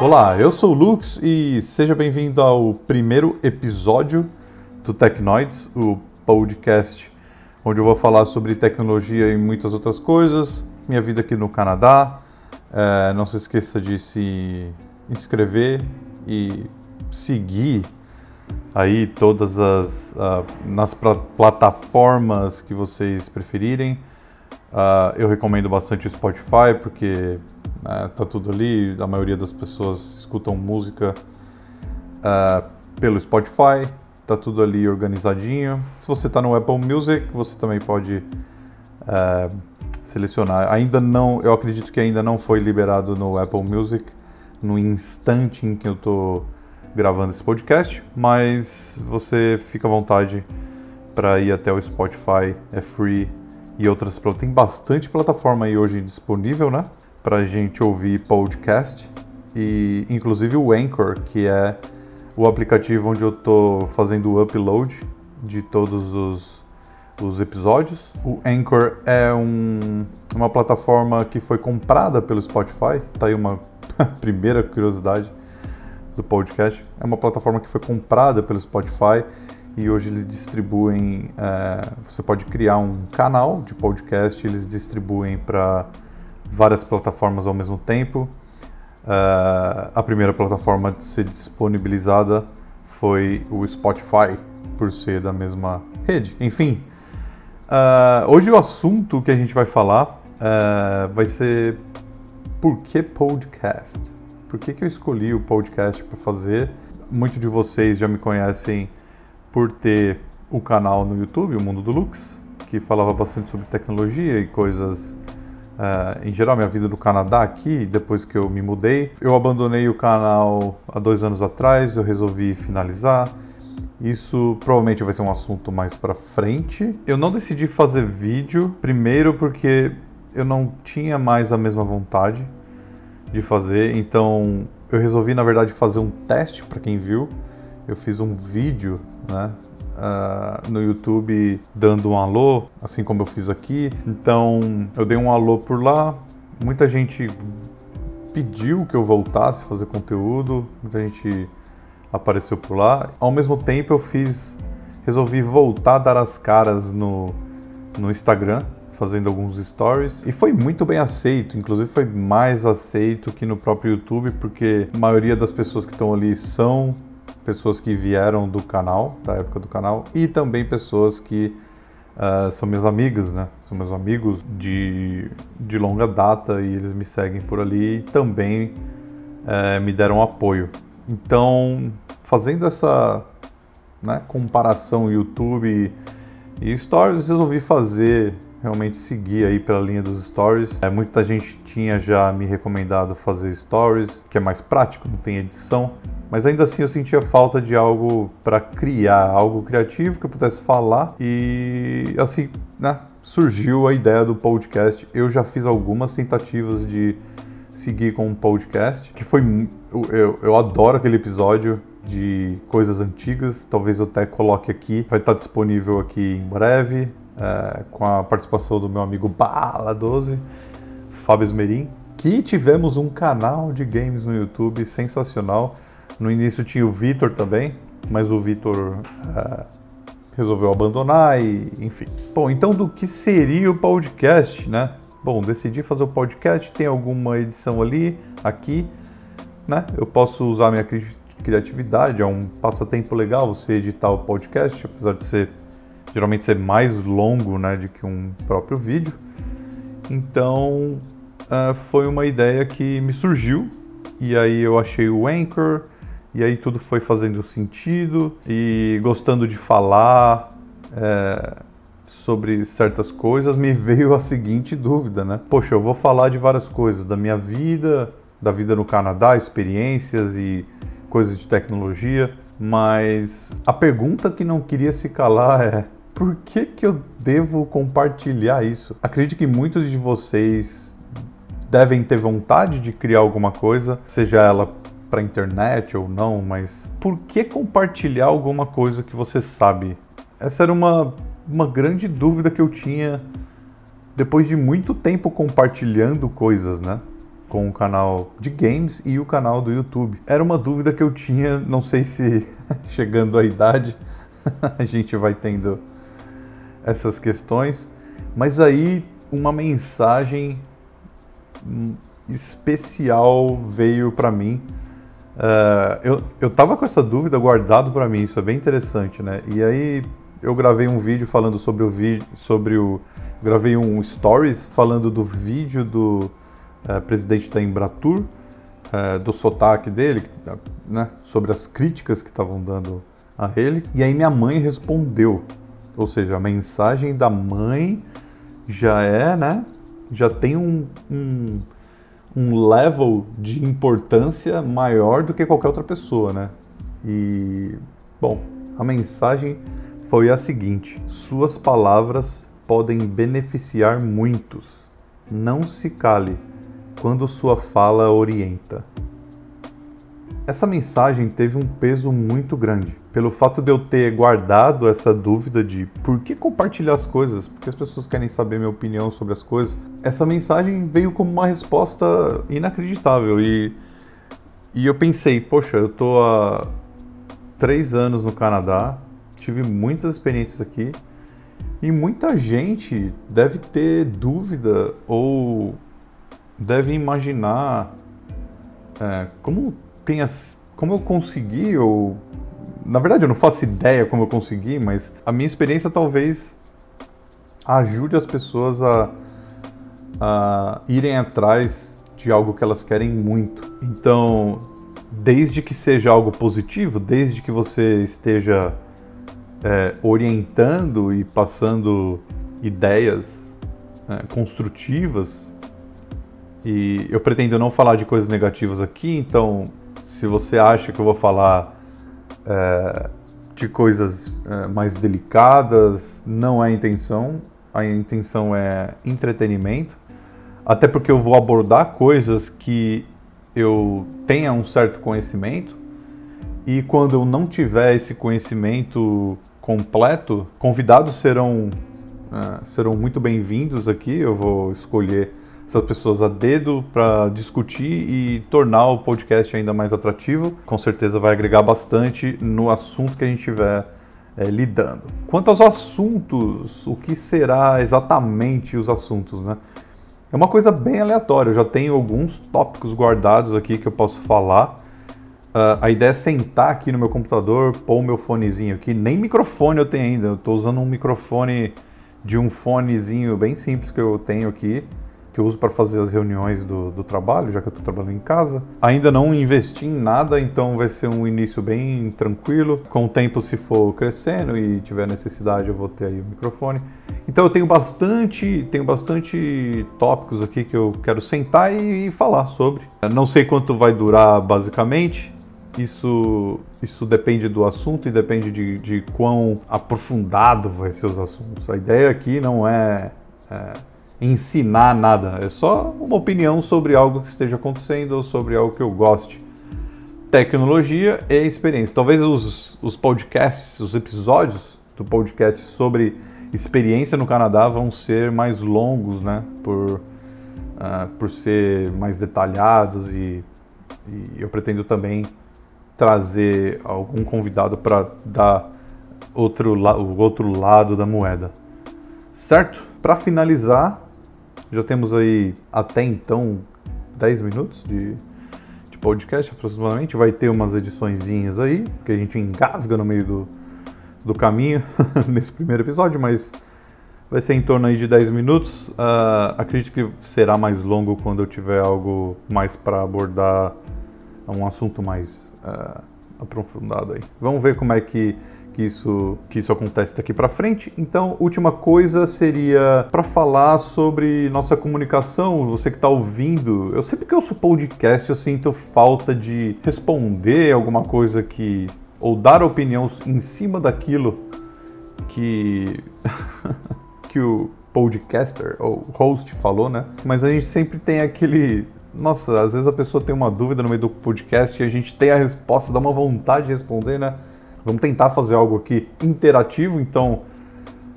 Olá, eu sou o Lux e seja bem-vindo ao primeiro episódio do Tecnoids, o podcast onde eu vou falar sobre tecnologia e muitas outras coisas, minha vida aqui no Canadá. É, não se esqueça de se inscrever e seguir aí todas as uh, nas plataformas que vocês preferirem. Uh, eu recomendo bastante o Spotify porque né, tá tudo ali. A maioria das pessoas escutam música uh, pelo Spotify tá tudo ali organizadinho. Se você está no Apple Music, você também pode é, selecionar. Ainda não, eu acredito que ainda não foi liberado no Apple Music no instante em que eu estou gravando esse podcast, mas você fica à vontade para ir até o Spotify, é free e outras tem bastante plataforma aí hoje disponível, né, para gente ouvir podcast e inclusive o Anchor, que é o aplicativo onde eu estou fazendo o upload de todos os, os episódios. O Anchor é um, uma plataforma que foi comprada pelo Spotify. Tá aí uma primeira curiosidade do podcast. É uma plataforma que foi comprada pelo Spotify e hoje eles distribuem. É, você pode criar um canal de podcast, eles distribuem para várias plataformas ao mesmo tempo. Uh, a primeira plataforma a ser disponibilizada foi o Spotify, por ser da mesma rede. Enfim, uh, hoje o assunto que a gente vai falar uh, vai ser por que podcast? Por que, que eu escolhi o podcast para fazer? Muitos de vocês já me conhecem por ter o canal no YouTube, o Mundo do Lux, que falava bastante sobre tecnologia e coisas Uh, em geral, minha vida no Canadá aqui, depois que eu me mudei. Eu abandonei o canal há dois anos atrás, eu resolvi finalizar. Isso provavelmente vai ser um assunto mais para frente. Eu não decidi fazer vídeo, primeiro porque eu não tinha mais a mesma vontade de fazer, então eu resolvi na verdade fazer um teste para quem viu. Eu fiz um vídeo, né, uh, no YouTube dando um alô, assim como eu fiz aqui. Então eu dei um alô por lá. Muita gente pediu que eu voltasse a fazer conteúdo, muita gente apareceu por lá. Ao mesmo tempo eu fiz, resolvi voltar a dar as caras no, no Instagram, fazendo alguns stories e foi muito bem aceito, inclusive foi mais aceito que no próprio YouTube, porque a maioria das pessoas que estão ali são pessoas que vieram do canal, da época do canal, e também pessoas que uh, são minhas amigas, né? São meus amigos de, de longa data e eles me seguem por ali e também uh, me deram apoio. Então, fazendo essa né, comparação YouTube e Stories, resolvi fazer realmente seguir aí pela linha dos stories. É, muita gente tinha já me recomendado fazer stories, que é mais prático, não tem edição. Mas ainda assim eu sentia falta de algo para criar, algo criativo que eu pudesse falar e assim, né, surgiu a ideia do podcast. Eu já fiz algumas tentativas de seguir com um podcast, que foi eu, eu, eu adoro aquele episódio de coisas antigas, talvez eu até coloque aqui, vai estar disponível aqui em breve, é, com a participação do meu amigo Bala12, Fábio Esmerim, que tivemos um canal de games no YouTube sensacional. No início tinha o Vitor também, mas o Vitor é, resolveu abandonar e enfim. Bom, então do que seria o podcast, né? Bom, decidi fazer o podcast, tem alguma edição ali, aqui, né? Eu posso usar minha criatividade, é um passatempo legal você editar o podcast, apesar de ser geralmente ser mais longo, né, do que um próprio vídeo. Então, uh, foi uma ideia que me surgiu e aí eu achei o Anchor, e aí tudo foi fazendo sentido e gostando de falar é, sobre certas coisas, me veio a seguinte dúvida, né? Poxa, eu vou falar de várias coisas, da minha vida, da vida no Canadá, experiências e coisas de tecnologia, mas a pergunta que não queria se calar é por que, que eu devo compartilhar isso? Acredito que muitos de vocês devem ter vontade de criar alguma coisa, seja ela para internet ou não, mas por que compartilhar alguma coisa que você sabe? Essa era uma, uma grande dúvida que eu tinha depois de muito tempo compartilhando coisas, né? Com o canal de games e o canal do YouTube. Era uma dúvida que eu tinha, não sei se chegando à idade a gente vai tendo essas questões, mas aí uma mensagem especial veio para mim. Uh, eu, eu tava com essa dúvida guardado para mim, isso é bem interessante, né? E aí eu gravei um vídeo falando sobre o vídeo, sobre o gravei um stories falando do vídeo do uh, presidente da Embratur, uh, do sotaque dele, né, sobre as críticas que estavam dando a ele. E aí minha mãe respondeu, ou seja, a mensagem da mãe já é, né, já tem um, um, um level de importância maior do que qualquer outra pessoa, né? E bom, a mensagem foi a seguinte: suas palavras podem beneficiar muitos. Não se cale quando sua fala orienta. Essa mensagem teve um peso muito grande, pelo fato de eu ter guardado essa dúvida de por que compartilhar as coisas, porque as pessoas querem saber minha opinião sobre as coisas. Essa mensagem veio como uma resposta inacreditável e, e eu pensei, poxa, eu tô há três anos no Canadá, tive muitas experiências aqui e muita gente deve ter dúvida ou deve imaginar é, como tem as, como eu consegui ou na verdade eu não faço ideia como eu consegui, mas a minha experiência talvez ajude as pessoas a, a irem atrás de algo que elas querem muito. Então, desde que seja algo positivo, desde que você esteja é, orientando e passando ideias é, construtivas. E eu pretendo não falar de coisas negativas aqui, então se você acha que eu vou falar é, de coisas é, mais delicadas, não é a intenção. A intenção é entretenimento, até porque eu vou abordar coisas que eu tenha um certo conhecimento e quando eu não tiver esse conhecimento completo, convidados serão, uh, serão muito bem-vindos aqui. Eu vou escolher essas pessoas a dedo para discutir e tornar o podcast ainda mais atrativo. Com certeza vai agregar bastante no assunto que a gente estiver é, lidando. Quanto aos assuntos, o que será exatamente os assuntos, né? É uma coisa bem aleatória. Eu já tenho alguns tópicos guardados aqui que eu posso falar Uh, a ideia é sentar aqui no meu computador, pôr o meu fonezinho aqui. Nem microfone eu tenho ainda. Eu estou usando um microfone de um fonezinho bem simples que eu tenho aqui, que eu uso para fazer as reuniões do, do trabalho, já que eu estou trabalhando em casa. Ainda não investi em nada, então vai ser um início bem tranquilo. Com o tempo, se for crescendo e tiver necessidade, eu vou ter aí o microfone. Então eu tenho bastante, tenho bastante tópicos aqui que eu quero sentar e, e falar sobre. Não sei quanto vai durar basicamente, isso, isso depende do assunto e depende de, de quão aprofundado vai ser os assuntos. A ideia aqui não é, é ensinar nada, é só uma opinião sobre algo que esteja acontecendo ou sobre algo que eu goste. Tecnologia e experiência. Talvez os, os podcasts, os episódios do podcast sobre experiência no Canadá vão ser mais longos, né? Por, uh, por ser mais detalhados e, e eu pretendo também trazer algum convidado para dar outro, o outro lado da moeda. Certo? Para finalizar, já temos aí até então 10 minutos de, de podcast aproximadamente. Vai ter umas ediçõezinhas aí, que a gente engasga no meio do, do caminho nesse primeiro episódio, mas vai ser em torno aí de 10 minutos. Uh, acredito que será mais longo quando eu tiver algo mais para abordar um assunto mais uh, aprofundado aí. Vamos ver como é que, que, isso, que isso acontece daqui para frente. Então, última coisa seria para falar sobre nossa comunicação. Você que está ouvindo, eu sempre que eu ouço podcast eu sinto falta de responder alguma coisa que ou dar opinião em cima daquilo que que o podcaster ou host falou, né? Mas a gente sempre tem aquele nossa, às vezes a pessoa tem uma dúvida no meio do podcast e a gente tem a resposta, dá uma vontade de responder, né? Vamos tentar fazer algo aqui interativo, então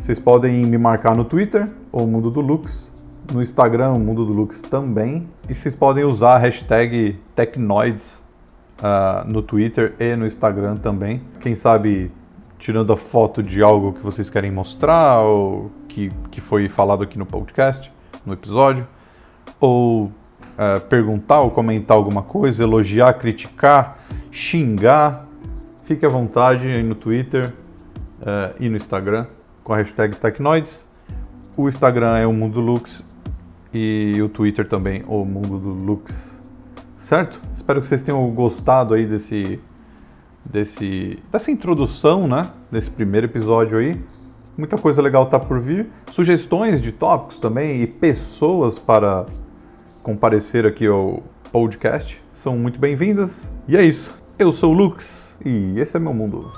vocês podem me marcar no Twitter, ou Mundo do Lux, no Instagram, o Mundo do Lux também. E vocês podem usar a hashtag Tecnoids uh, no Twitter e no Instagram também. Quem sabe tirando a foto de algo que vocês querem mostrar ou que, que foi falado aqui no podcast, no episódio, ou uh, perguntar ou comentar alguma coisa, elogiar, criticar, xingar, fique à vontade aí no Twitter uh, e no Instagram com a hashtag Tecnoids. O Instagram é o Mundo Lux e o Twitter também, o Mundo do Lux. Certo? Espero que vocês tenham gostado aí desse, desse, dessa introdução, né? Desse primeiro episódio aí. Muita coisa legal tá por vir. Sugestões de tópicos também e pessoas para comparecer aqui ao podcast são muito bem-vindas. E é isso. Eu sou o Lux e esse é meu mundo.